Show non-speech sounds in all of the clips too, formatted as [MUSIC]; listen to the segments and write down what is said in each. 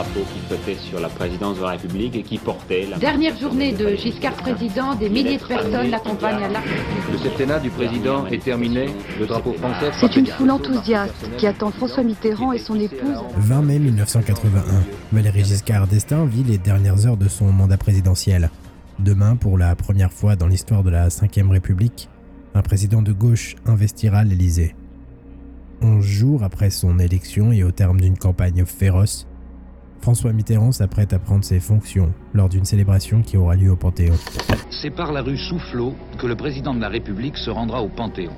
drapeau qui flottait sur la présidence de la République et qui portait la... Dernière journée de Giscard président, des milliers de personnes l'accompagnent à l'arc. Le septennat du président est terminé, le drapeau français... C'est une foule enthousiaste qui attend François Mitterrand et son épouse. 20 mai 1981, Valéry Giscard d'Estaing vit les dernières heures de son mandat présidentiel. Demain, pour la première fois dans l'histoire de la Ve République, un président de gauche investira l'Élysée. 11 jours après son élection et au terme d'une campagne féroce, François Mitterrand s'apprête à prendre ses fonctions lors d'une célébration qui aura lieu au Panthéon. C'est par la rue Soufflot que le président de la République se rendra au Panthéon.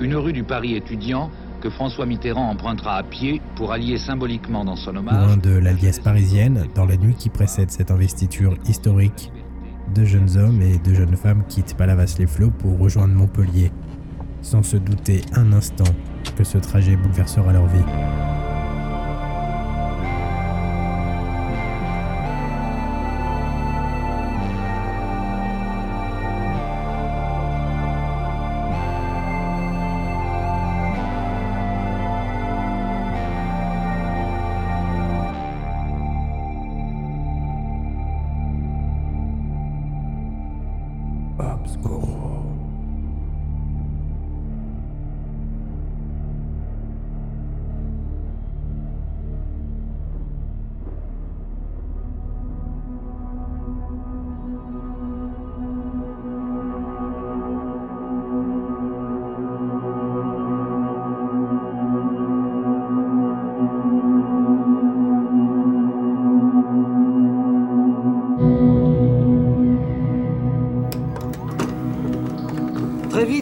Une rue du Paris étudiant que François Mitterrand empruntera à pied pour allier symboliquement dans son hommage. Loin de la liesse parisienne, dans la nuit qui précède cette investiture historique, deux jeunes hommes et deux jeunes femmes quittent Palavas-les-Flots pour rejoindre Montpellier, sans se douter un instant que ce trajet bouleversera leur vie. Très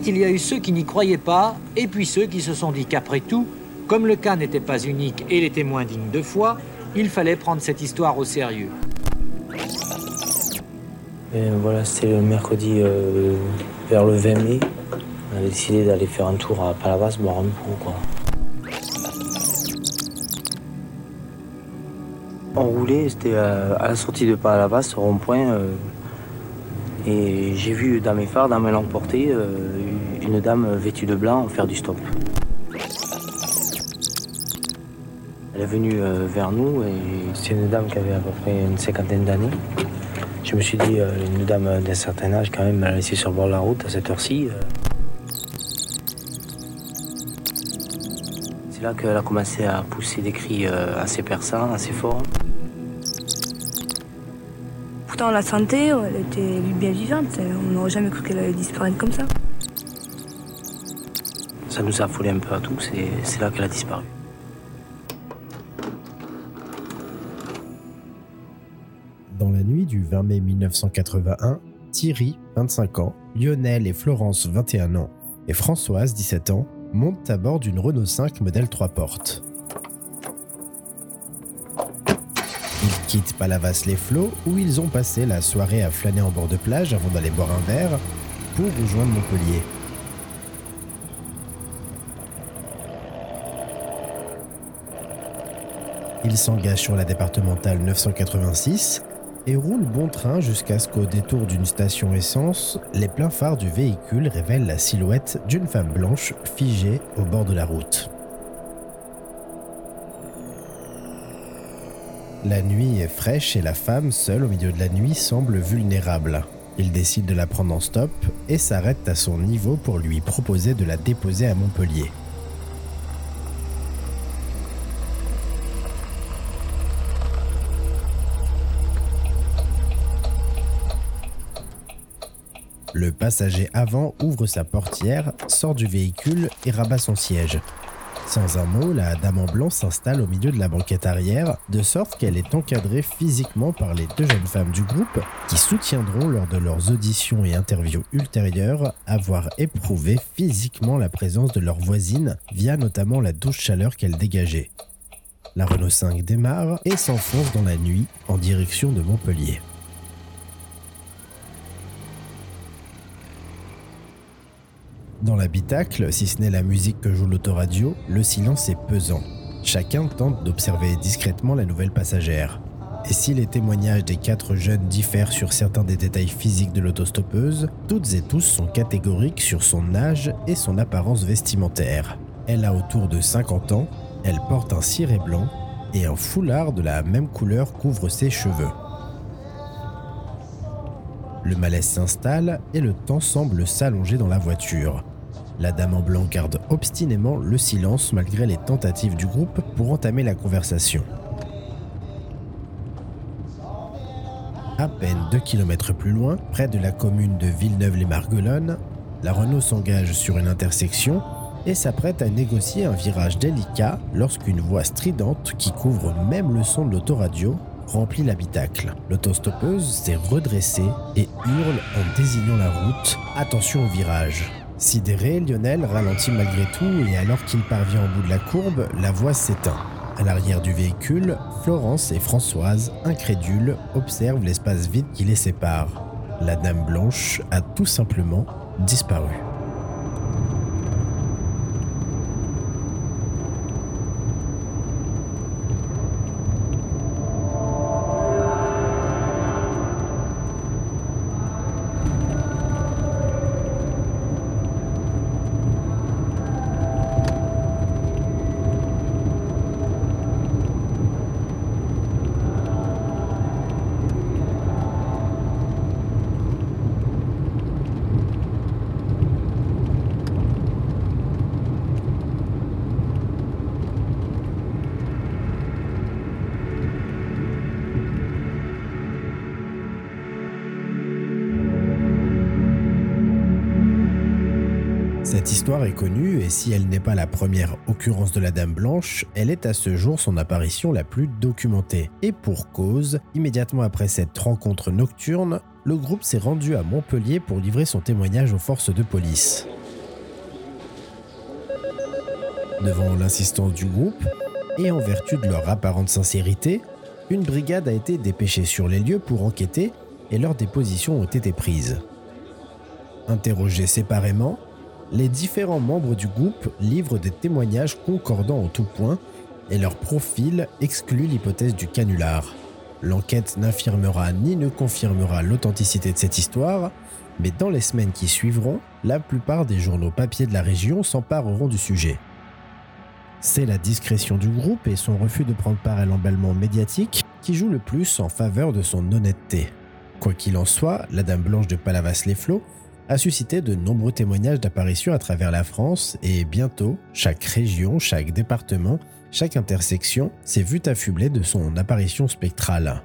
il y a eu ceux qui n'y croyaient pas, et puis ceux qui se sont dit qu'après tout, comme le cas n'était pas unique et les témoins dignes de foi, il fallait prendre cette histoire au sérieux. Et voilà, c'était le mercredi euh, vers le 20 mai. On a décidé d'aller faire un tour à Palavas, boire un coup, quoi. On roulait, c'était euh, à la sortie de Palavas, au rond-point. euh, et j'ai vu dans mes phares, dans mes lampes portées, euh, une dame vêtue de blanc faire du stop. Elle est venue euh, vers nous et c'est une dame qui avait à peu près une cinquantaine d'années. Je me suis dit, euh, une dame d'un certain âge, quand même, elle a laissé sur bord de la route à cette heure-ci. euh. C'est là qu'elle a commencé à pousser des cris euh, assez perçants, assez forts. Pourtant, la santé, elle était bien vivante. On n'aurait jamais cru qu'elle allait disparaître comme ça. Ça nous a affolé un peu à tous et c'est là qu'elle a disparu. Dans la nuit du 20 mai 1981, Thierry, 25 ans, Lionel et Florence, 21 ans, et Françoise, 17 ans, montent à bord d'une Renault 5 modèle 3 portes. Ils quittent Palavas-les-Flots où ils ont passé la soirée à flâner en bord de plage avant d'aller boire un verre pour rejoindre Montpellier. Ils s'engagent sur la départementale 986 et roulent bon train jusqu'à ce qu'au détour d'une station essence, les pleins phares du véhicule révèlent la silhouette d'une femme blanche figée au bord de la route. La nuit est fraîche et la femme, seule au milieu de la nuit, semble vulnérable. Ils décident de la prendre en stop et s'arrêtent à son niveau pour lui proposer de la déposer à Montpellier. Le passager avant ouvre sa portière, sort du véhicule et rabat son siège. Sans un mot, la dame en blanc s'installe au milieu de la banquette arrière, de sorte qu'elle est encadrée physiquement par les deux jeunes femmes du groupe qui soutiendront lors de leurs auditions et interviews ultérieures avoir éprouvé physiquement la présence de leur voisine via notamment la douce chaleur qu'elle dégageait. La Renault 5 démarre et s'enfonce dans la nuit en direction de Montpellier. Dans l'habitacle, si ce n'est la musique que joue l'autoradio, le silence est pesant. Chacun tente d'observer discrètement la nouvelle passagère. Et si les témoignages des quatre jeunes diffèrent sur certains des détails physiques de l'autostoppeuse, toutes et tous sont catégoriques sur son âge et son apparence vestimentaire. Elle a autour de 50 ans, elle porte un ciré blanc et un foulard de la même couleur couvre ses cheveux. Le malaise s'installe et le temps semble s'allonger dans la voiture. La dame en blanc garde obstinément le silence malgré les tentatives du groupe pour entamer la conversation. À peine deux kilomètres plus loin, près de la commune de Villeneuve-les-Marguelones, la Renault s'engage sur une intersection et s'apprête à négocier un virage délicat lorsqu'une voix stridente qui couvre même le son de l'autoradio remplit l'habitacle. L'autostoppeuse s'est redressée et hurle en désignant la route Attention au virage. Sidéré, Lionel ralentit malgré tout et alors qu'il parvient au bout de la courbe, la voix s'éteint. À l'arrière du véhicule, Florence et Françoise, incrédules, observent l'espace vide qui les sépare. La dame blanche a tout simplement disparu. Si elle n'est pas la première occurrence de la Dame Blanche, elle est à ce jour son apparition la plus documentée. Et pour cause, immédiatement après cette rencontre nocturne, le groupe s'est rendu à Montpellier pour livrer son témoignage aux forces de police. Devant l'insistance du groupe, et en vertu de leur apparente sincérité, une brigade a été dépêchée sur les lieux pour enquêter et leurs dépositions ont été prises. Interrogés séparément, les différents membres du groupe livrent des témoignages concordants en tout point et leur profil exclut l'hypothèse du canular. L'enquête n'affirmera ni ne confirmera l'authenticité de cette histoire, mais dans les semaines qui suivront, la plupart des journaux papier de la région s'empareront du sujet. C'est la discrétion du groupe et son refus de prendre part à l'emballement médiatique qui joue le plus en faveur de son honnêteté. Quoi qu'il en soit, la Dame Blanche de Palavas-les-Flots a suscité de nombreux témoignages d'apparitions à travers la France et bientôt, chaque région, chaque département, chaque intersection s'est vu affublé de son apparition spectrale.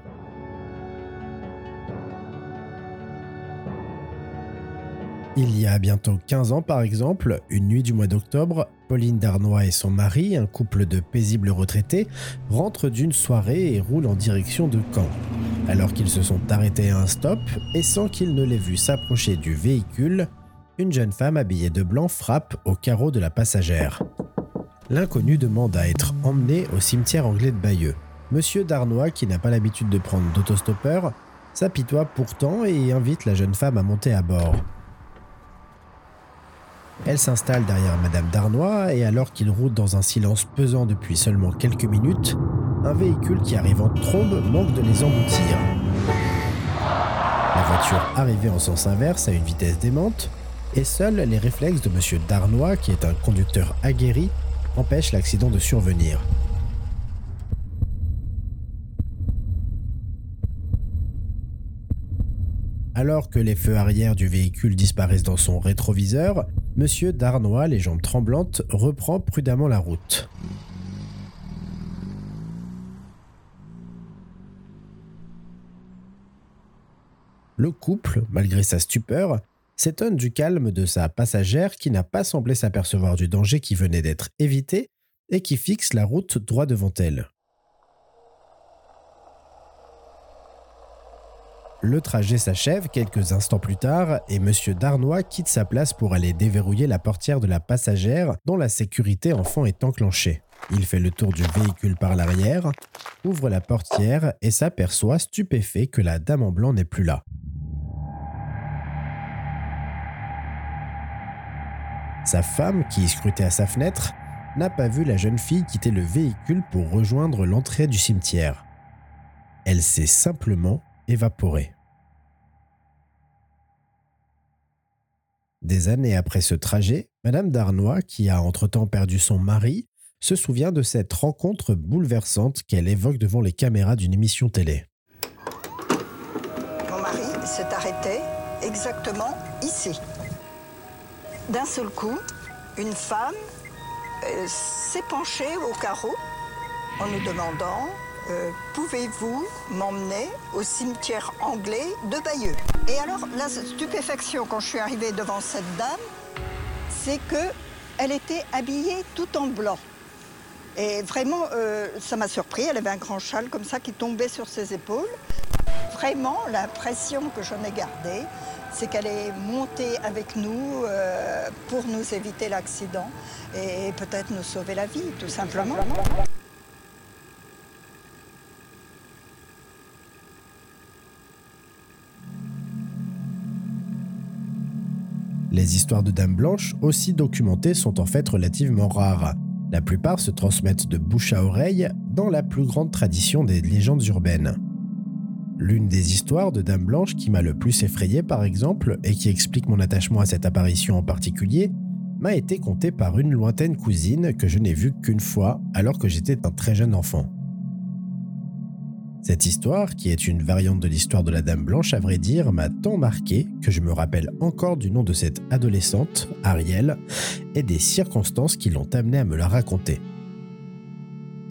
Il y a bientôt 15 ans, par exemple, une nuit du mois d'octobre, Pauline Darnois et son mari, un couple de paisibles retraités, rentrent d'une soirée et roulent en direction de Caen. Alors qu'ils se sont arrêtés à un stop et sans qu'ils ne l'aient vu s'approcher du véhicule, une jeune femme habillée de blanc frappe au carreau de la passagère. L'inconnu demande à être emmené au cimetière anglais de Bayeux. Monsieur Darnois, qui n'a pas l'habitude de prendre d'autostoppeur, s'apitoie pourtant et invite la jeune femme à monter à bord. Elle s'installe derrière Madame Darnois et alors qu'il roule dans un silence pesant depuis seulement quelques minutes, un véhicule qui arrive en trombe manque de les emboutir. La voiture arrivait en sens inverse à une vitesse démente et seuls les réflexes de Monsieur Darnois, qui est un conducteur aguerri, empêchent l'accident de survenir. Alors que les feux arrière du véhicule disparaissent dans son rétroviseur, Monsieur Darnois, les jambes tremblantes, reprend prudemment la route. Le couple, malgré sa stupeur, s'étonne du calme de sa passagère qui n'a pas semblé s'apercevoir du danger qui venait d'être évité et qui fixe la route droit devant elle. Le trajet s'achève quelques instants plus tard et M. Darnois quitte sa place pour aller déverrouiller la portière de la passagère dont la sécurité enfant est enclenchée. Il fait le tour du véhicule par l'arrière, ouvre la portière et s'aperçoit stupéfait que la dame en blanc n'est plus là. Sa femme, qui scrutait à sa fenêtre, n'a pas vu la jeune fille quitter le véhicule pour rejoindre l'entrée du cimetière. Elle s'est simplement évaporée. Des années après ce trajet, Madame Darnois, qui a entre-temps perdu son mari, se souvient de cette rencontre bouleversante qu'elle évoque devant les caméras d'une émission télé. Mon mari s'est arrêté exactement ici. D'un seul coup, une femme euh, s'est penchée au carreau en nous demandant euh, Pouvez-vous m'emmener au cimetière anglais de Bayeux? Et alors, la stupéfaction quand je suis arrivée devant cette dame, c'est qu'elle était habillée tout en blanc. Et vraiment, euh, ça m'a surpris. Elle avait un grand châle comme ça qui tombait sur ses épaules. Vraiment, l'impression que j'en ai gardée, c'est qu'elle est montée avec nous euh, pour nous éviter l'accident et peut-être nous sauver la vie, tout simplement. Les histoires de Dames Blanches, aussi documentées, sont en fait relativement rares. La plupart se transmettent de bouche à oreille dans la plus grande tradition des légendes urbaines. L'une des histoires de Dame Blanche qui m'a le plus effrayé par exemple, et qui explique mon attachement à cette apparition en particulier, m'a été contée par une lointaine cousine que je n'ai vue qu'une fois alors que j'étais un très jeune enfant. Cette histoire, qui est une variante de l'histoire de la Dame Blanche, à vrai dire, m'a tant marqué que je me rappelle encore du nom de cette adolescente, Ariel, et des circonstances qui l'ont amenée à me la raconter.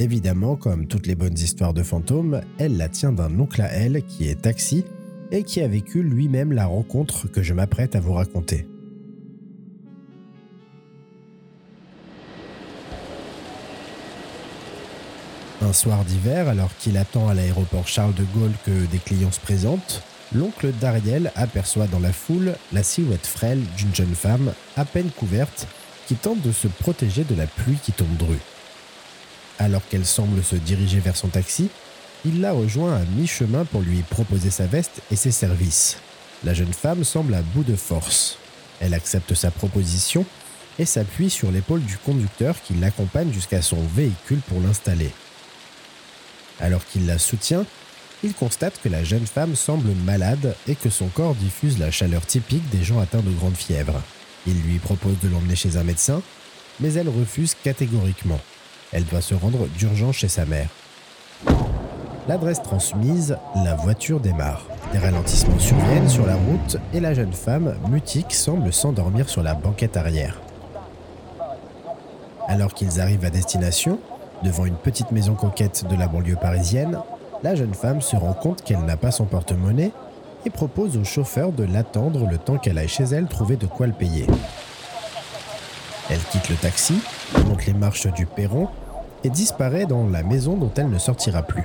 Évidemment, comme toutes les bonnes histoires de fantômes, elle la tient d'un oncle à elle qui est taxi et qui a vécu lui-même la rencontre que je m'apprête à vous raconter. Un soir d'hiver, alors qu'il attend à l'aéroport Charles de Gaulle que des clients se présentent, l'oncle d'Ariel aperçoit dans la foule la silhouette frêle d'une jeune femme à peine couverte qui tente de se protéger de la pluie qui tombe dru. Alors qu'elle semble se diriger vers son taxi, il la rejoint à mi-chemin pour lui proposer sa veste et ses services. La jeune femme semble à bout de force. Elle accepte sa proposition et s'appuie sur l'épaule du conducteur qui l'accompagne jusqu'à son véhicule pour l'installer. Alors qu'il la soutient, il constate que la jeune femme semble malade et que son corps diffuse la chaleur typique des gens atteints de grande fièvre. Il lui propose de l'emmener chez un médecin, mais elle refuse catégoriquement. Elle doit se rendre d'urgence chez sa mère. L'adresse transmise, la voiture démarre. Des ralentissements surviennent sur la route et la jeune femme, mutique, semble s'endormir sur la banquette arrière. Alors qu'ils arrivent à destination, Devant une petite maison coquette de la banlieue parisienne, la jeune femme se rend compte qu'elle n'a pas son porte-monnaie et propose au chauffeur de l'attendre le temps qu'elle aille chez elle trouver de quoi le payer. Elle quitte le taxi, monte les marches du perron et disparaît dans la maison dont elle ne sortira plus.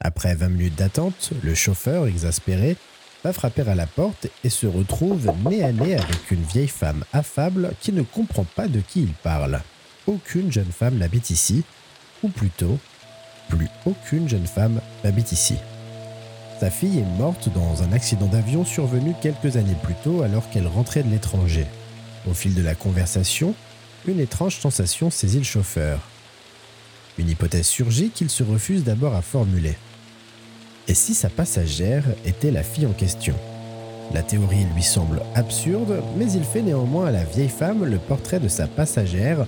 Après 20 minutes d'attente, le chauffeur, exaspéré, va frapper à la porte et se retrouve nez à nez avec une vieille femme affable qui ne comprend pas de qui il parle. Aucune jeune femme n'habite ici, ou plutôt, plus aucune jeune femme n'habite ici. Sa fille est morte dans un accident d'avion survenu quelques années plus tôt alors qu'elle rentrait de l'étranger. Au fil de la conversation, une étrange sensation saisit le chauffeur. Une hypothèse surgit qu'il se refuse d'abord à formuler. Et si sa passagère était la fille en question? La théorie lui semble absurde, mais il fait néanmoins à la vieille femme le portrait de sa passagère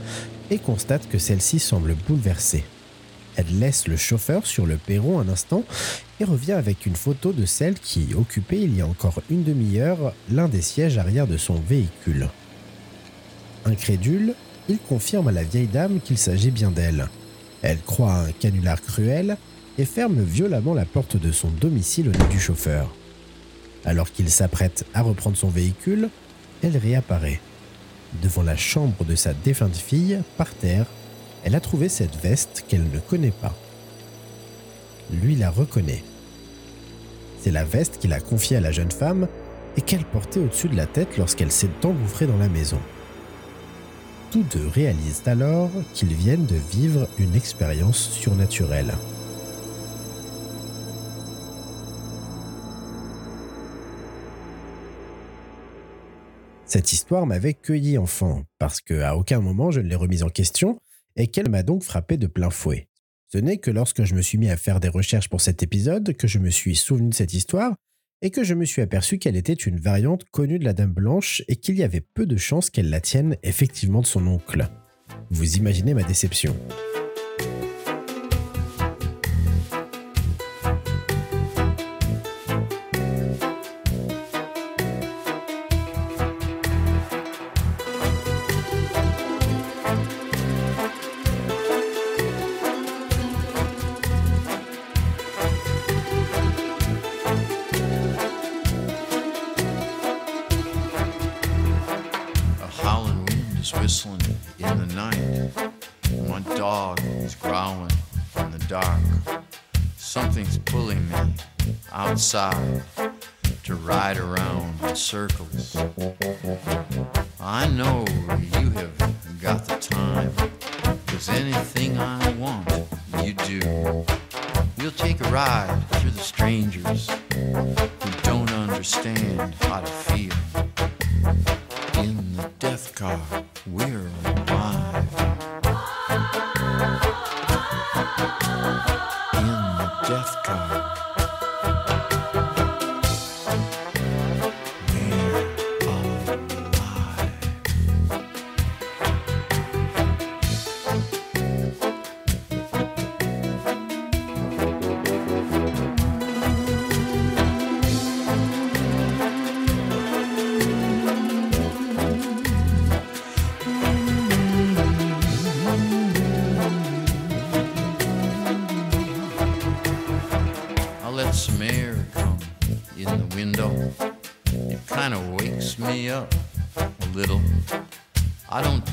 et constate que celle-ci semble bouleversée. Elle laisse le chauffeur sur le perron un instant et revient avec une photo de celle qui occupait il y a encore une demi-heure l'un des sièges arrière de son véhicule. Incrédule, il confirme à la vieille dame qu'il s'agit bien d'elle. Elle croit à un canular cruel et ferme violemment la porte de son domicile au nez du chauffeur. Alors qu'il s'apprête à reprendre son véhicule, elle réapparaît. Devant la chambre de sa défunte fille, par terre, elle a trouvé cette veste qu'elle ne connaît pas. Lui la reconnaît. C'est la veste qu'il a confiée à la jeune femme et qu'elle portait au-dessus de la tête lorsqu'elle s'est engouffrée dans la maison. Tous deux réalisent alors qu'ils viennent de vivre une expérience surnaturelle. Cette histoire m'avait cueilli enfant, parce qu'à aucun moment je ne l'ai remise en question, et qu'elle m'a donc frappé de plein fouet. Ce n'est que lorsque je me suis mis à faire des recherches pour cet épisode que je me suis souvenu de cette histoire et que je me suis aperçu qu'elle était une variante connue de la Dame Blanche et qu'il y avait peu de chances qu'elle la tienne effectivement de son oncle. Vous imaginez ma déception.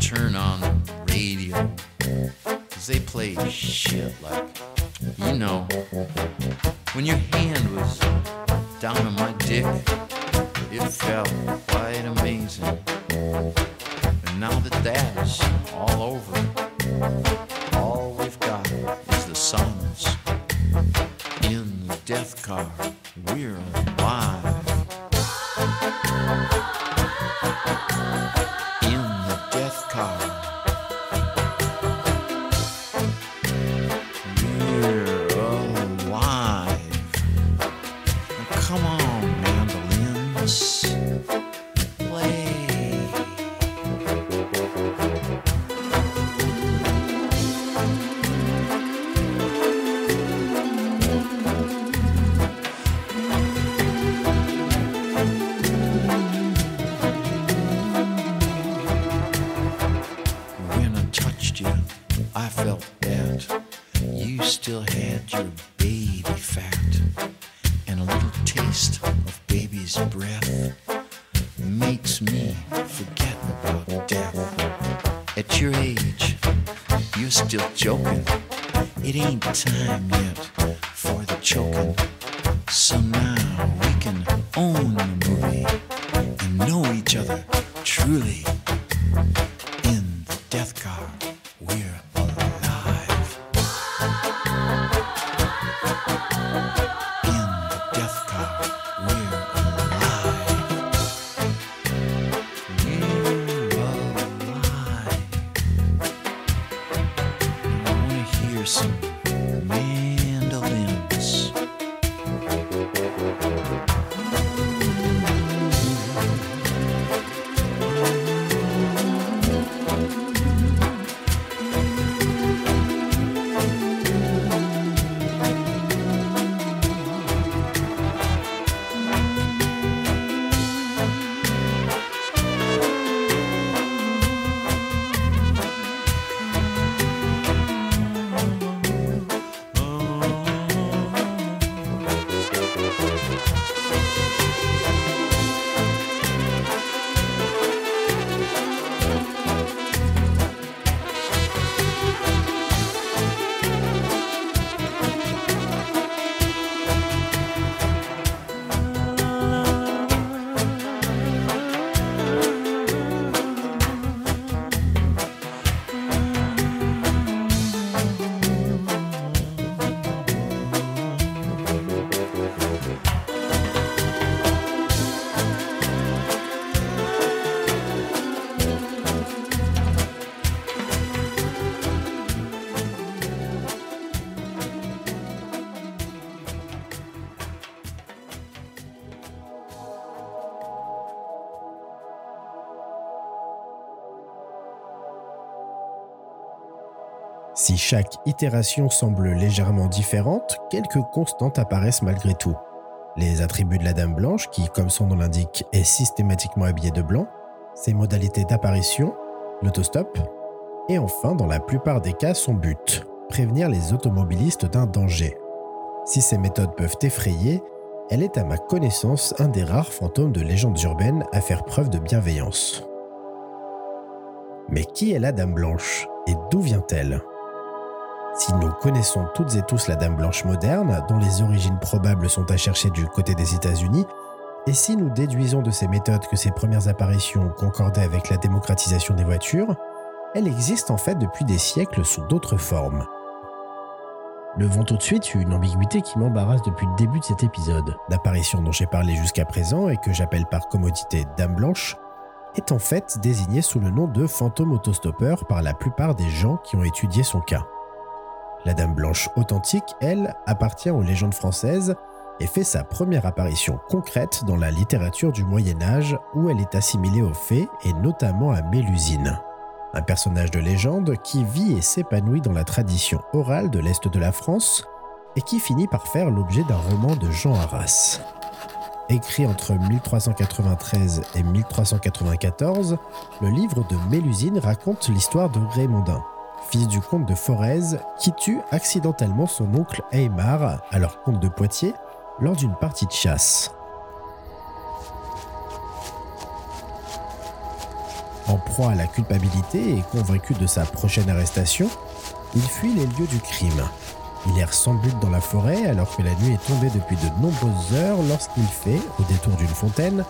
Turn on the radio, cause they play Si chaque itération semble légèrement différente, quelques constantes apparaissent malgré tout. Les attributs de la Dame Blanche, qui, comme son nom l'indique, est systématiquement habillée de blanc, ses modalités d'apparition, l'autostop, et enfin, dans la plupart des cas, son but, prévenir les automobilistes d'un danger. Si ces méthodes peuvent effrayer, elle est à ma connaissance un des rares fantômes de légendes urbaines à faire preuve de bienveillance. Mais qui est la Dame Blanche et d'où vient-elle? Si nous connaissons toutes et tous la Dame Blanche moderne, dont les origines probables sont à chercher du côté des États-Unis, et si nous déduisons de ces méthodes que ses premières apparitions concordaient avec la démocratisation des voitures, elle existe en fait depuis des siècles sous d'autres formes. Levons tout de suite une ambiguïté qui m'embarrasse depuis le début de cet épisode. L'apparition dont j'ai parlé jusqu'à présent et que j'appelle par commodité Dame Blanche est en fait désignée sous le nom de fantôme autostoppeur par la plupart des gens qui ont étudié son cas. La Dame Blanche authentique, elle, appartient aux légendes françaises et fait sa première apparition concrète dans la littérature du Moyen Âge où elle est assimilée aux fées et notamment à Mélusine un personnage de légende qui vit et s'épanouit dans la tradition orale de l'Est de la France et qui finit par faire l'objet d'un roman de Jean Arras. Écrit entre 1393 et 1394, le livre de Mélusine raconte l'histoire de Raymondin, fils du comte de Forez, qui tue accidentellement son oncle Aymar, alors comte de Poitiers, lors d'une partie de chasse. En proie à la culpabilité et convaincu de sa prochaine arrestation, il fuit les lieux du crime. Il erre sans but dans la forêt alors que la nuit est tombée depuis de nombreuses heures lorsqu'il fait, au détour d'une fontaine,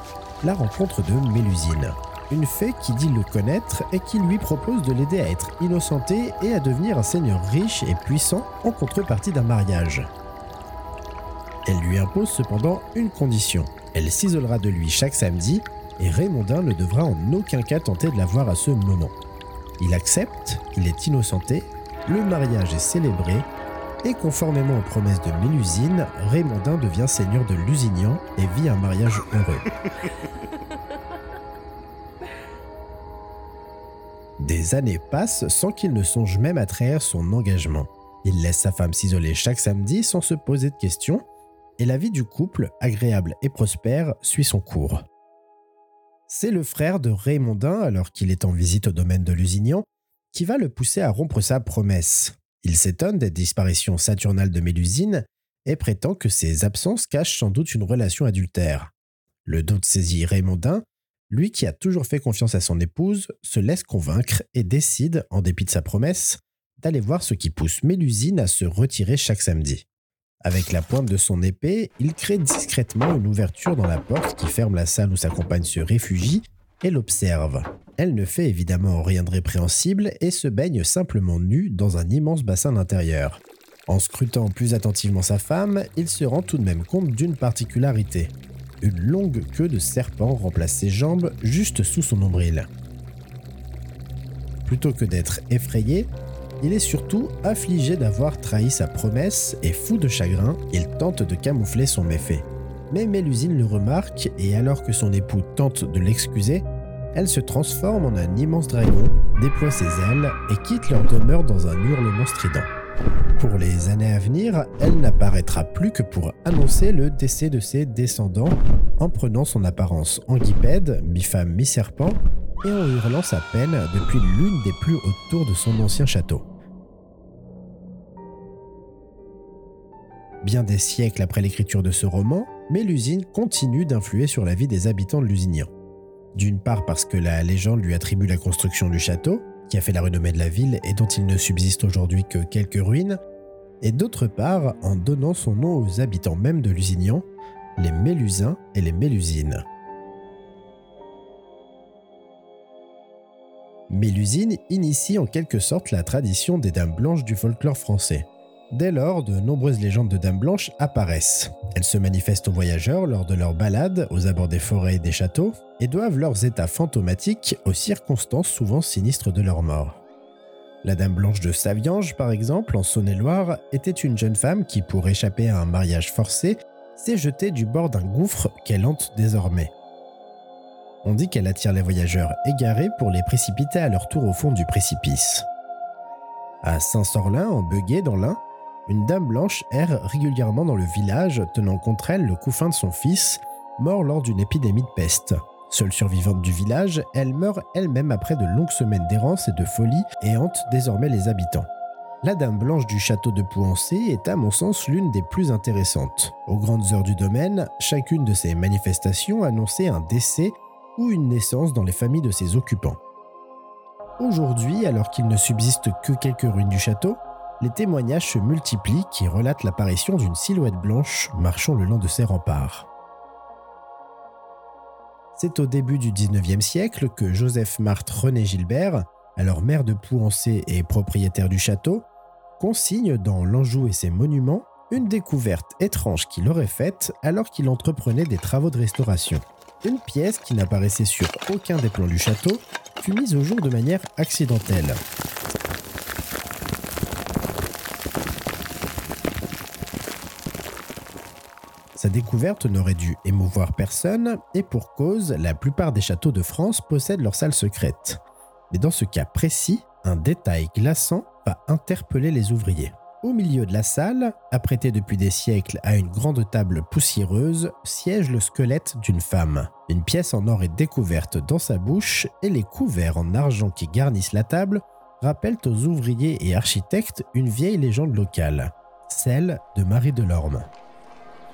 la rencontre de Mélusine, une fée qui dit le connaître et qui lui propose de l'aider à être innocenté et à devenir un seigneur riche et puissant en contrepartie d'un mariage. Elle lui impose cependant une condition. Elle s'isolera de lui chaque samedi et Raymondin ne devra en aucun cas tenter de la voir à ce moment. Il accepte, il est innocenté, le mariage est célébré, et conformément aux promesses de Mélusine, Raymondin devient seigneur de Lusignan et vit un mariage heureux. [LAUGHS] Des années passent sans qu'il ne songe même à trahir son engagement. Il laisse sa femme s'isoler chaque samedi sans se poser de questions, et la vie du couple, agréable et prospère, suit son cours. C'est le frère de Raymondin, alors qu'il est en visite au domaine de Lusignan, qui va le pousser à rompre sa promesse. Il s'étonne des disparitions saturnales de Mélusine et prétend que ses absences cachent sans doute une relation adultère. Le doute saisit Raymondin, lui qui a toujours fait confiance à son épouse, se laisse convaincre et décide, en dépit de sa promesse, d'aller voir ce qui pousse Mélusine à se retirer chaque samedi. Avec la pointe de son épée, il crée discrètement une ouverture dans la porte qui ferme la salle où sa compagne se réfugie et l'observe. Elle ne fait évidemment rien de répréhensible et se baigne simplement nue dans un immense bassin d'intérieur. En scrutant plus attentivement sa femme, il se rend tout de même compte d'une particularité. Une longue queue de serpent remplace ses jambes juste sous son nombril. Plutôt que d'être effrayé, il est surtout affligé d'avoir trahi sa promesse et fou de chagrin, il tente de camoufler son méfait. Mais Mélusine le remarque et alors que son époux tente de l'excuser, elle se transforme en un immense dragon, déploie ses ailes et quitte leur demeure dans un hurlement strident. Pour les années à venir, elle n'apparaîtra plus que pour annoncer le décès de ses descendants en prenant son apparence en guipède, mi-femme, mi-serpent, et en hurlant sa peine depuis l'une des plus hautes tours de son ancien château. Bien des siècles après l'écriture de ce roman, Mélusine continue d'influer sur la vie des habitants de Lusignan. D'une part parce que la légende lui attribue la construction du château, qui a fait la renommée de la ville et dont il ne subsiste aujourd'hui que quelques ruines, et d'autre part en donnant son nom aux habitants même de Lusignan, les Mélusins et les Mélusines. Mélusine initie en quelque sorte la tradition des dames blanches du folklore français. Dès lors, de nombreuses légendes de dames blanches apparaissent. Elles se manifestent aux voyageurs lors de leurs balades aux abords des forêts et des châteaux et doivent leurs états fantomatiques aux circonstances souvent sinistres de leur mort. La Dame Blanche de Saviange, par exemple, en Saône-et-Loire, était une jeune femme qui, pour échapper à un mariage forcé, s'est jetée du bord d'un gouffre qu'elle hante désormais. On dit qu'elle attire les voyageurs égarés pour les précipiter à leur tour au fond du précipice. À Saint-Sorlin, en Beguet, dans l'Ain, une dame blanche erre régulièrement dans le village, tenant contre elle le couffin de son fils, mort lors d'une épidémie de peste. Seule survivante du village, elle meurt elle-même après de longues semaines d'errance et de folie et hante désormais les habitants. La Dame Blanche du château de Pouancé est à mon sens l'une des plus intéressantes. Aux grandes heures du domaine, chacune de ces manifestations annonçait un décès ou une naissance dans les familles de ses occupants. Aujourd'hui, alors qu'il ne subsiste que quelques ruines du château, les témoignages se multiplient qui relatent l'apparition d'une silhouette blanche marchant le long de ses remparts. C'est au début du 19e siècle que Joseph Marthe René Gilbert, alors maire de Pouancé et propriétaire du château, consigne dans L'Anjou et ses monuments une découverte étrange qu'il aurait faite alors qu'il entreprenait des travaux de restauration. Une pièce qui n'apparaissait sur aucun des plans du château fut mise au jour de manière accidentelle. Découverte n'aurait dû émouvoir personne, et pour cause, la plupart des châteaux de France possèdent leur salle secrète. Mais dans ce cas précis, un détail glaçant va interpeller les ouvriers. Au milieu de la salle, apprêté depuis des siècles à une grande table poussiéreuse, siège le squelette d'une femme. Une pièce en or est découverte dans sa bouche et les couverts en argent qui garnissent la table rappellent aux ouvriers et architectes une vieille légende locale, celle de Marie de Lorme.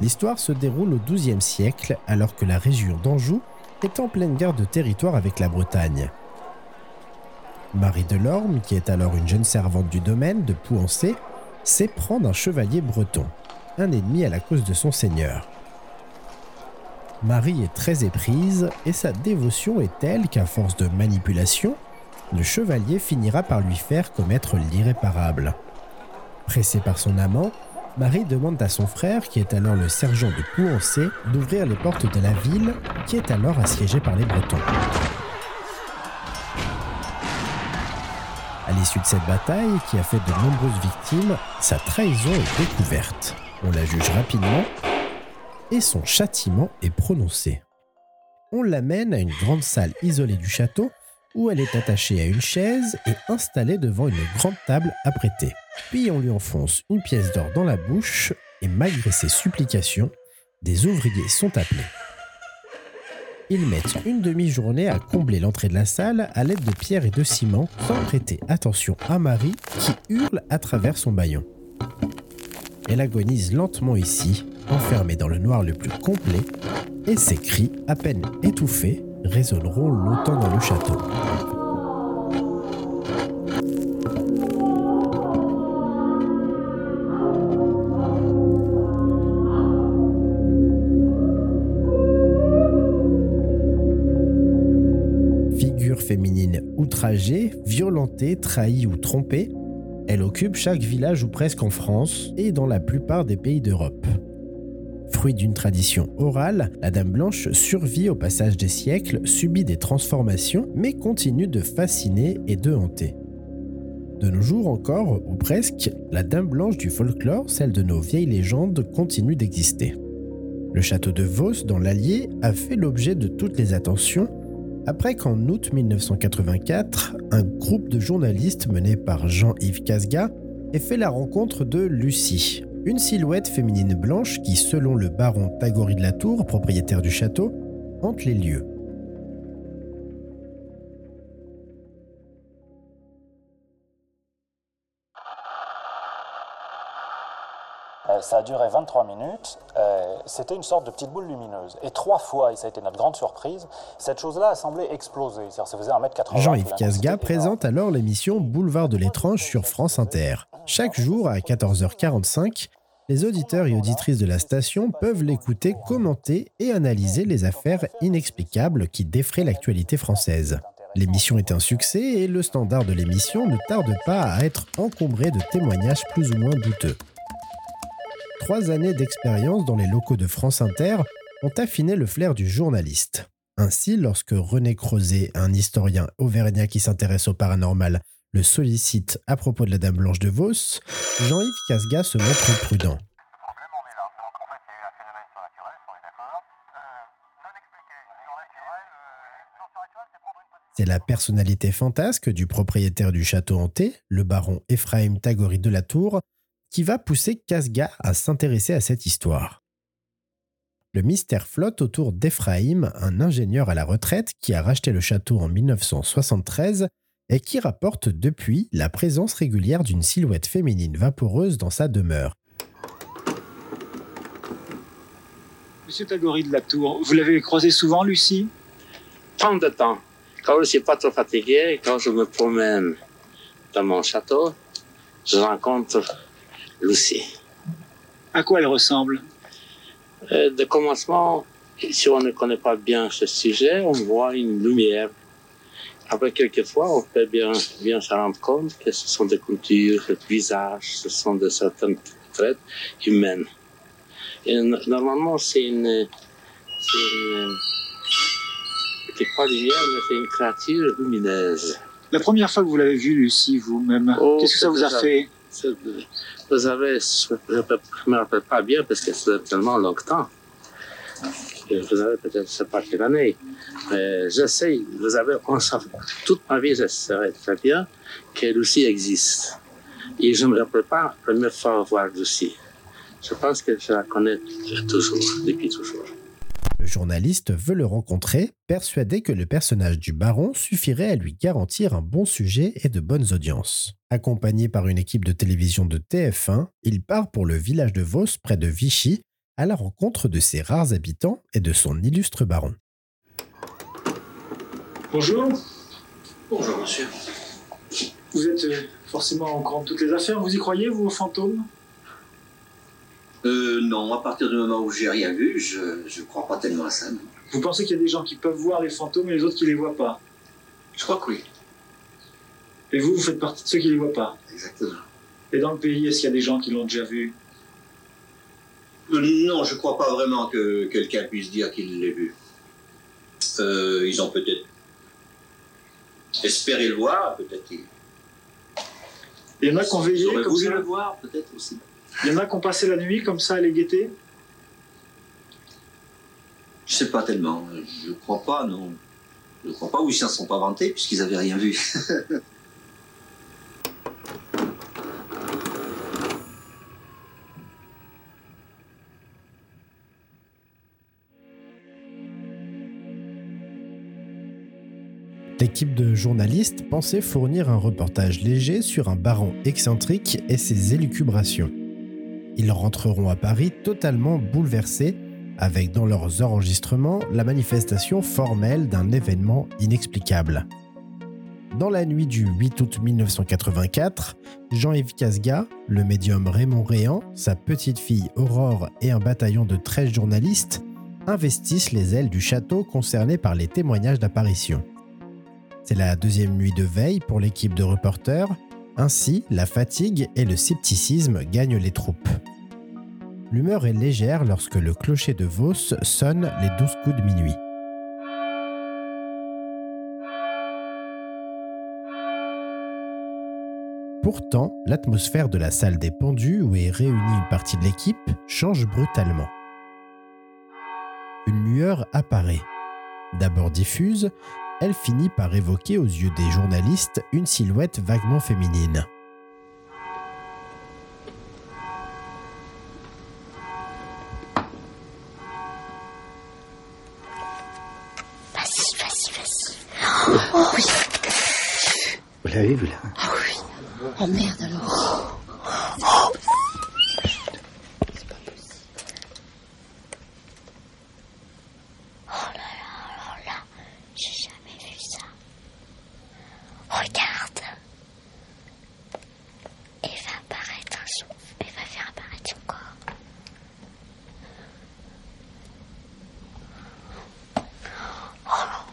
L'histoire se déroule au XIIe siècle alors que la région d'Anjou est en pleine guerre de territoire avec la Bretagne. Marie de Lorme, qui est alors une jeune servante du domaine de Pouancé, s'éprend d'un chevalier breton, un ennemi à la cause de son seigneur. Marie est très éprise et sa dévotion est telle qu'à force de manipulation, le chevalier finira par lui faire commettre l'irréparable. Pressé par son amant, Marie demande à son frère, qui est alors le sergent de Pouancé, d'ouvrir les portes de la ville, qui est alors assiégée par les Bretons. À l'issue de cette bataille, qui a fait de nombreuses victimes, sa trahison est découverte. On la juge rapidement et son châtiment est prononcé. On l'amène à une grande salle isolée du château où elle est attachée à une chaise et installée devant une grande table apprêtée. Puis on lui enfonce une pièce d'or dans la bouche et malgré ses supplications, des ouvriers sont appelés. Ils mettent une demi-journée à combler l'entrée de la salle à l'aide de pierres et de ciment sans prêter attention à Marie qui hurle à travers son baillon. Elle agonise lentement ici, enfermée dans le noir le plus complet, et ses cris, à peine étouffés, résonneront longtemps dans le château. Violentée, trahie ou trompée, elle occupe chaque village ou presque en France et dans la plupart des pays d'Europe. Fruit d'une tradition orale, la Dame Blanche survit au passage des siècles, subit des transformations, mais continue de fasciner et de hanter. De nos jours encore, ou presque, la Dame Blanche du folklore, celle de nos vieilles légendes, continue d'exister. Le château de Vos, dans l'Allier, a fait l'objet de toutes les attentions, après qu'en août 1984, un groupe de journalistes mené par Jean-Yves Casga ait fait la rencontre de Lucie, une silhouette féminine blanche qui, selon le baron Tagory de la Tour, propriétaire du château, hante les lieux. Euh, ça a duré 23 minutes. Euh, C'était une sorte de petite boule lumineuse. Et trois fois, et ça a été notre grande surprise, cette chose-là a semblé exploser. Ça faisait 1m80. Jean-Yves Casga présente alors l'émission Boulevard de l'étrange sur France Inter. Chaque jour à 14h45, les auditeurs et auditrices de la station peuvent l'écouter commenter et analyser les affaires inexplicables qui défraient l'actualité française. L'émission est un succès et le standard de l'émission ne tarde pas à être encombré de témoignages plus ou moins douteux. Trois années d'expérience dans les locaux de France Inter ont affiné le flair du journaliste. Ainsi, lorsque René Crozet, un historien auvergnat qui s'intéresse au paranormal, le sollicite à propos de la Dame Blanche de Vos, Jean-Yves Casga se montre prudent. C'est la personnalité fantasque du propriétaire du château hanté, le baron Ephraim Tagori de la Tour, qui va pousser Casga à s'intéresser à cette histoire. Le mystère flotte autour d'Ephraim, un ingénieur à la retraite qui a racheté le château en 1973 et qui rapporte depuis la présence régulière d'une silhouette féminine vaporeuse dans sa demeure. Monsieur Tagori de la Tour, vous l'avez croisé souvent, Lucie? Tant de temps. Quand je ne suis pas trop fatigué, quand je me promène dans mon château, je rencontre Lucie. À quoi elle ressemble euh, De commencement, si on ne connaît pas bien ce sujet, on voit une lumière. Après, quelquefois, on peut bien, bien se rendre compte que ce sont des cultures, des visages, ce sont de certains traits humains. Et normalement, c'est une, c'est une c'est pas lumière, mais c'est une créature lumineuse. La première fois que vous l'avez vue, Lucie, vous-même, Oh, qu'est-ce que ça vous a déjà- fait? Vous savez, je ne me rappelle pas bien parce que c'est tellement longtemps. Vous avez peut-être, je sais pas quelle année. Mais je sais, vous savez, on toute ma vie, je très bien que Lucie existe. Et je ne me rappelle pas la première fois voir Lucie. Je pense que je la connais toujours, depuis toujours. Le journaliste veut le rencontrer, persuadé que le personnage du baron suffirait à lui garantir un bon sujet et de bonnes audiences. Accompagné par une équipe de télévision de TF1, il part pour le village de Vos, près de Vichy, à la rencontre de ses rares habitants et de son illustre baron. Bonjour. Bonjour, monsieur. Vous êtes euh, forcément au courant de toutes les affaires. Vous y croyez, vous, aux fantômes? Euh, non, à partir du moment où j'ai rien vu, je, je crois pas tellement à ça. non. Vous pensez qu'il y a des gens qui peuvent voir les fantômes et les autres qui les voient pas? Je crois que oui, Et vous, vous faites partie de ceux qui les voient pas? Exactement. Et dans le pays, est-ce qu'il y a des gens qui l'ont déjà vu? Euh, non, je crois pas vraiment que quelqu'un puisse dire qu'il l'ait vu. Euh, ils ont peut-être espéré le voir, peut-être qu'ils Il y en a qui ont voulu le voir, peut-être aussi. Il y en a qui ont passé la nuit comme ça à les guetter Je sais pas tellement. Je crois pas, non. Je crois pas, ou ils s'en sont pas vantés, puisqu'ils avaient rien vu. [LAUGHS] L'équipe de journalistes pensait fournir un reportage léger sur un baron excentrique et ses élucubrations. Ils rentreront à Paris totalement bouleversés, avec dans leurs enregistrements la manifestation formelle d'un événement inexplicable. Dans la nuit du 8 août 1984, Jean-Yves Casga, le médium Raymond Réan, sa petite fille Aurore et un bataillon de 13 journalistes investissent les ailes du château concerné par les témoignages d'apparition. C'est la deuxième nuit de veille pour l'équipe de reporters. Ainsi, la fatigue et le scepticisme gagnent les troupes. L'humeur est légère lorsque le clocher de Vos sonne les douze coups de minuit. Pourtant, l'atmosphère de la salle des pendus où est réunie une partie de l'équipe change brutalement. Une lueur apparaît. D'abord diffuse, elle finit par évoquer aux yeux des journalistes une silhouette vaguement féminine. Vas-y, vas-y, vas-y. Oh oui. Vous l'avez vu là? Ah oui. Oh merde alors. Oh là là, oh là, j'ai jamais vu ça. Regarde. Elle va apparaître son... Elle va faire apparaître son corps. Oh.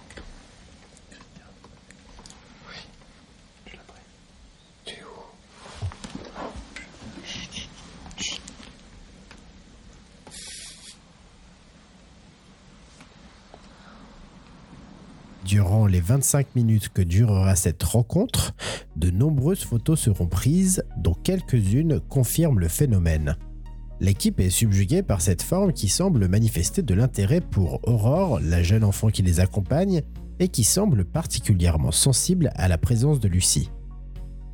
Durant les 25 minutes que durera cette rencontre, de nombreuses photos seront prises, dont quelques-unes confirment le phénomène. L'équipe est subjuguée par cette forme qui semble manifester de l'intérêt pour Aurore, la jeune enfant qui les accompagne, et qui semble particulièrement sensible à la présence de Lucie.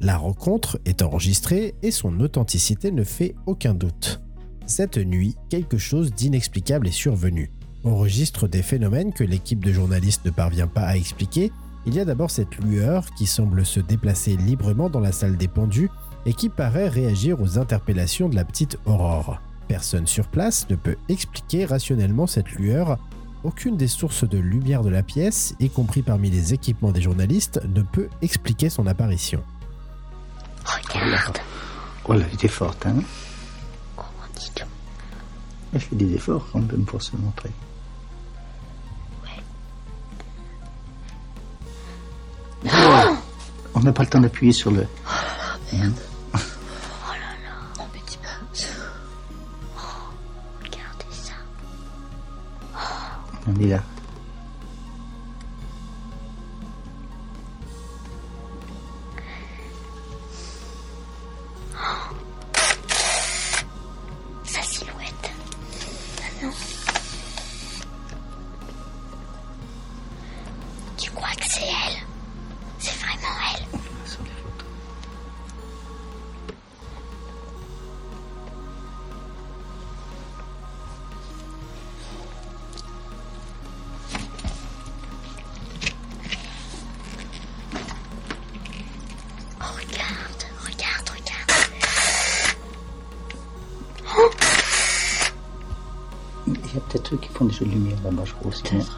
La rencontre est enregistrée et son authenticité ne fait aucun doute. Cette nuit, quelque chose d'inexplicable est survenu. Au registre des phénomènes que l'équipe de journalistes ne parvient pas à expliquer, il y a d'abord cette lueur qui semble se déplacer librement dans la salle des pendus et qui paraît réagir aux interpellations de la petite Aurore. Personne sur place ne peut expliquer rationnellement cette lueur. Aucune des sources de lumière de la pièce, y compris parmi les équipements des journalistes, ne peut expliquer son apparition. Regarde. Oh, elle était forte, hein Comment dis-tu? Elle fait des efforts quand même pour se montrer. N'a pas le temps d'appuyer sur le... Merde.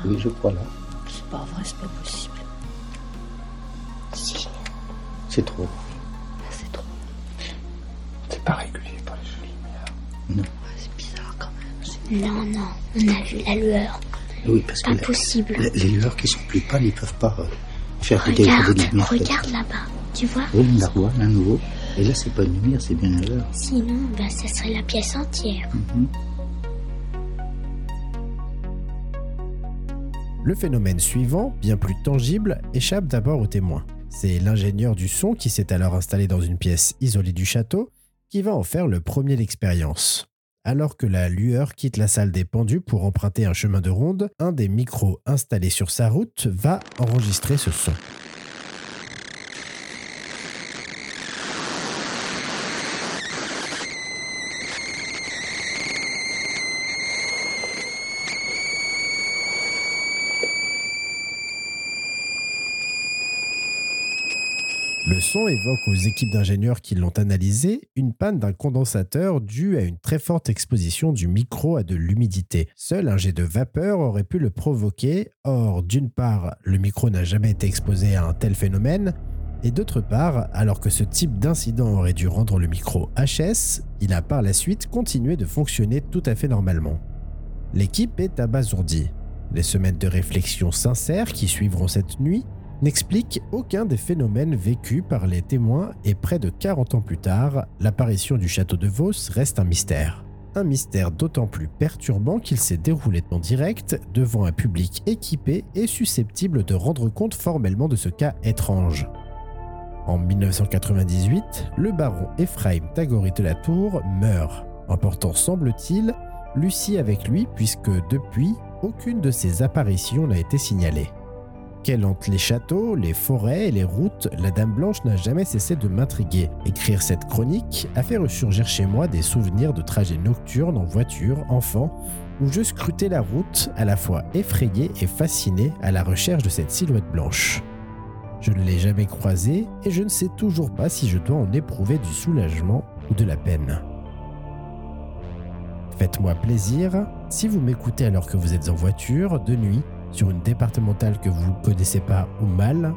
Oui, je crois là. C'est pas vrai, c'est pas possible. Si, C'est trop. c'est trop. C'est pas régulier pour les jeux de lumière. Non. C'est bizarre quand même. Non, non, on a vu la lueur. Oui, parce que la- les lueurs qui sont plus pâles, ils peuvent pas euh, faire des des Regarde, lumières. regarde là-bas. Tu vois Oui, on la revoit, là, nouveau. Et là, c'est pas une lumière, c'est bien une lueur. Sinon, ben, ça serait la pièce entière. Mhm. Le phénomène suivant, bien plus tangible, échappe d'abord aux témoins. C'est l'ingénieur du son qui s'est alors installé dans une pièce isolée du château qui va en faire le premier l'expérience. Alors que la lueur quitte la salle des pendus pour emprunter un chemin de ronde, un des micros installés sur sa route va enregistrer ce son. Le son évoque aux équipes d'ingénieurs qui l'ont analysé une panne d'un condensateur due à une très forte exposition du micro à de l'humidité. Seul un jet de vapeur aurait pu le provoquer. Or, d'une part, le micro n'a jamais été exposé à un tel phénomène, et d'autre part, alors que ce type d'incident aurait dû rendre le micro HS, il a par la suite continué de fonctionner tout à fait normalement. L'équipe est abasourdie. Les semaines de réflexion sincère qui suivront cette nuit n'expliquent aucun des phénomènes vécus par les témoins et près de 40 ans plus tard, l'apparition du château de Vos reste un mystère. Un mystère d'autant plus perturbant qu'il s'est déroulé en direct devant un public équipé et susceptible de rendre compte formellement de ce cas étrange. En 1998, le baron Ephraim Tagorit de la Tour meurt, emportant, semble-t-il, Lucie avec lui puisque depuis, aucune de ses apparitions n'a été signalée. Qu'elle hante les châteaux, les forêts et les routes, la Dame Blanche n'a jamais cessé de m'intriguer. Écrire cette chronique a fait ressurgir chez moi des souvenirs de trajets nocturnes en voiture, enfant, où je scrutais la route, à la fois effrayé et fasciné à la recherche de cette silhouette blanche. Je ne l'ai jamais croisée et je ne sais toujours pas si je dois en éprouver du soulagement ou de la peine. Faites-moi plaisir, si vous m'écoutez alors que vous êtes en voiture, de nuit, sur une départementale que vous ne connaissez pas ou mal,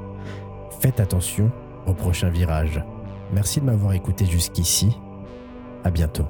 faites attention au prochain virage. Merci de m'avoir écouté jusqu'ici. À bientôt.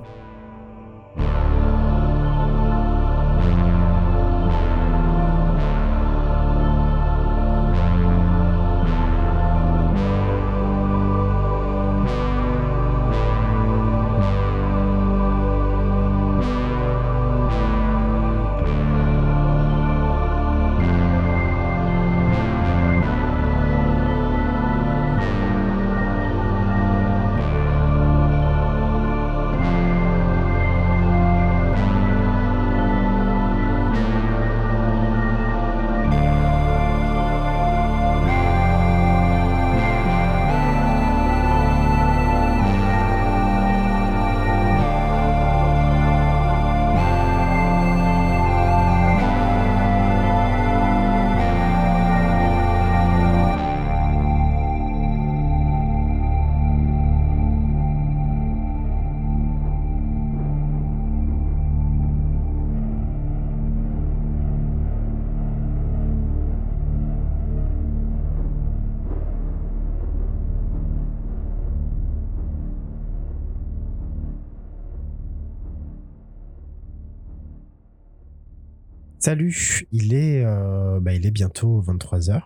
Salut, il est, euh, bah, il est bientôt 23h,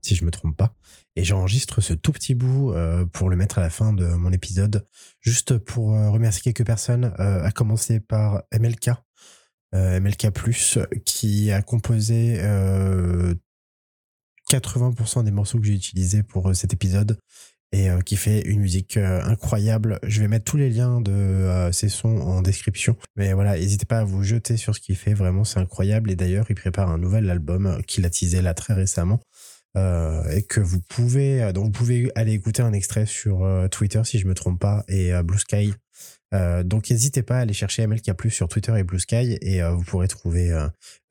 si je me trompe pas. Et j'enregistre ce tout petit bout euh, pour le mettre à la fin de mon épisode, juste pour euh, remercier quelques personnes, à commencer par MLK, MLK, qui a composé 80% des morceaux que j'ai utilisés pour cet épisode et euh, qui fait une musique euh, incroyable. Je vais mettre tous les liens de euh, ces sons en description. Mais voilà, n'hésitez pas à vous jeter sur ce qu'il fait. Vraiment, c'est incroyable. Et d'ailleurs, il prépare un nouvel album qu'il a teasé là très récemment. et que vous pouvez, aller écouter un extrait sur Twitter si je me trompe pas et Blue Sky euh, donc n'hésitez pas à aller chercher MLK sur Twitter et Blue Sky et euh, vous pourrez trouver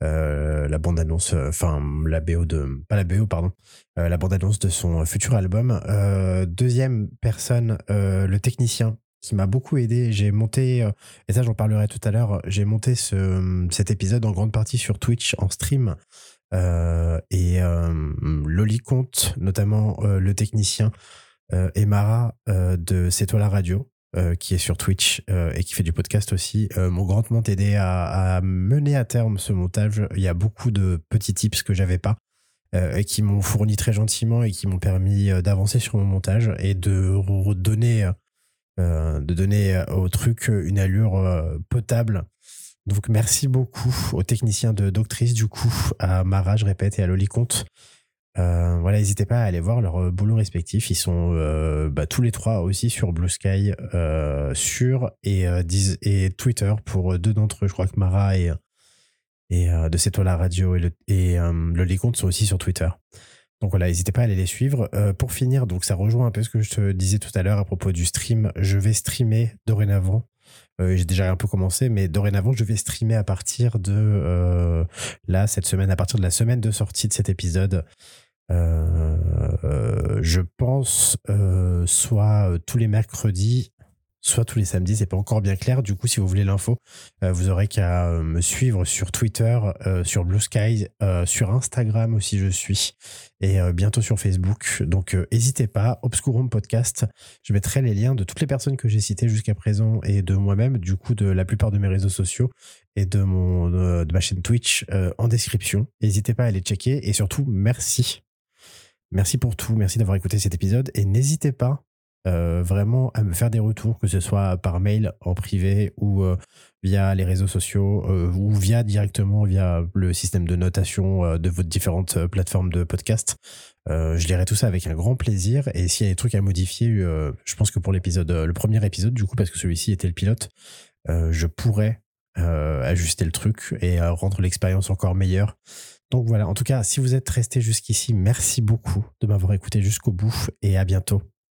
euh, la bande annonce, enfin la BO de, pas la BO pardon, la bande annonce de son futur album. deuxième personne, le technicien qui m'a beaucoup aidé. J'ai monté, et ça j'en parlerai tout à l'heure, j'ai monté ce, cet épisode en grande partie sur Twitch en stream. et Loli Compte, notamment le technicien, et Mara de C'est toi la radio, euh, qui est sur Twitch euh, et qui fait du podcast aussi, euh, m'ont grandement aidé à, mener à terme ce montage. Il y a beaucoup de petits tips que j'avais pas et qui m'ont fourni très gentiment et qui m'ont permis d'avancer sur mon montage et de redonner, donner au truc une allure potable. Donc merci beaucoup aux techniciens de Doctrice, du coup, à Mara, je répète, et à Loli Comte euh, voilà, n'hésitez pas à aller voir leurs euh, boulot respectifs. Ils sont euh, bah, tous les trois aussi sur Blue Sky, sur et, et Twitter pour deux d'entre eux. Je crois que Mara et, et de C'est toi la radio et le, et, le sont aussi sur Twitter. Donc voilà, n'hésitez pas à aller les suivre. pour finir, donc ça rejoint un peu ce que je te disais tout à l'heure à propos du stream. Je vais streamer dorénavant. J'ai déjà un peu commencé, mais dorénavant, je vais streamer à partir de là, cette semaine, à partir de la semaine de sortie de cet épisode. Euh, je pense euh, soit euh, tous les mercredis, soit tous les samedis, c'est pas encore bien clair. Du coup, si vous voulez l'info, vous aurez qu'à me suivre sur Twitter, sur Blue Sky, sur Instagram aussi je suis, et bientôt sur Facebook. Donc n'hésitez pas, Obscurum Podcast, je mettrai les liens de toutes les personnes que j'ai citées jusqu'à présent et de moi-même, du coup de la plupart de mes réseaux sociaux et de, mon, de ma chaîne Twitch en description. N'hésitez pas à les checker et surtout merci Merci pour tout, merci d'avoir écouté cet épisode et n'hésitez pas euh, vraiment à me faire des retours, que ce soit par mail en privé ou euh, via les réseaux sociaux euh, ou via directement via le système de notation de votre différentes plateformes de podcast. je lirai tout ça avec un grand plaisir et s'il y a des trucs à modifier, je pense que pour l'épisode, le premier épisode du coup parce que celui-ci était le pilote, je pourrais ajuster le truc et rendre l'expérience encore meilleure. Donc voilà, en tout cas, si vous êtes resté jusqu'ici, merci beaucoup de m'avoir écouté jusqu'au bout et à bientôt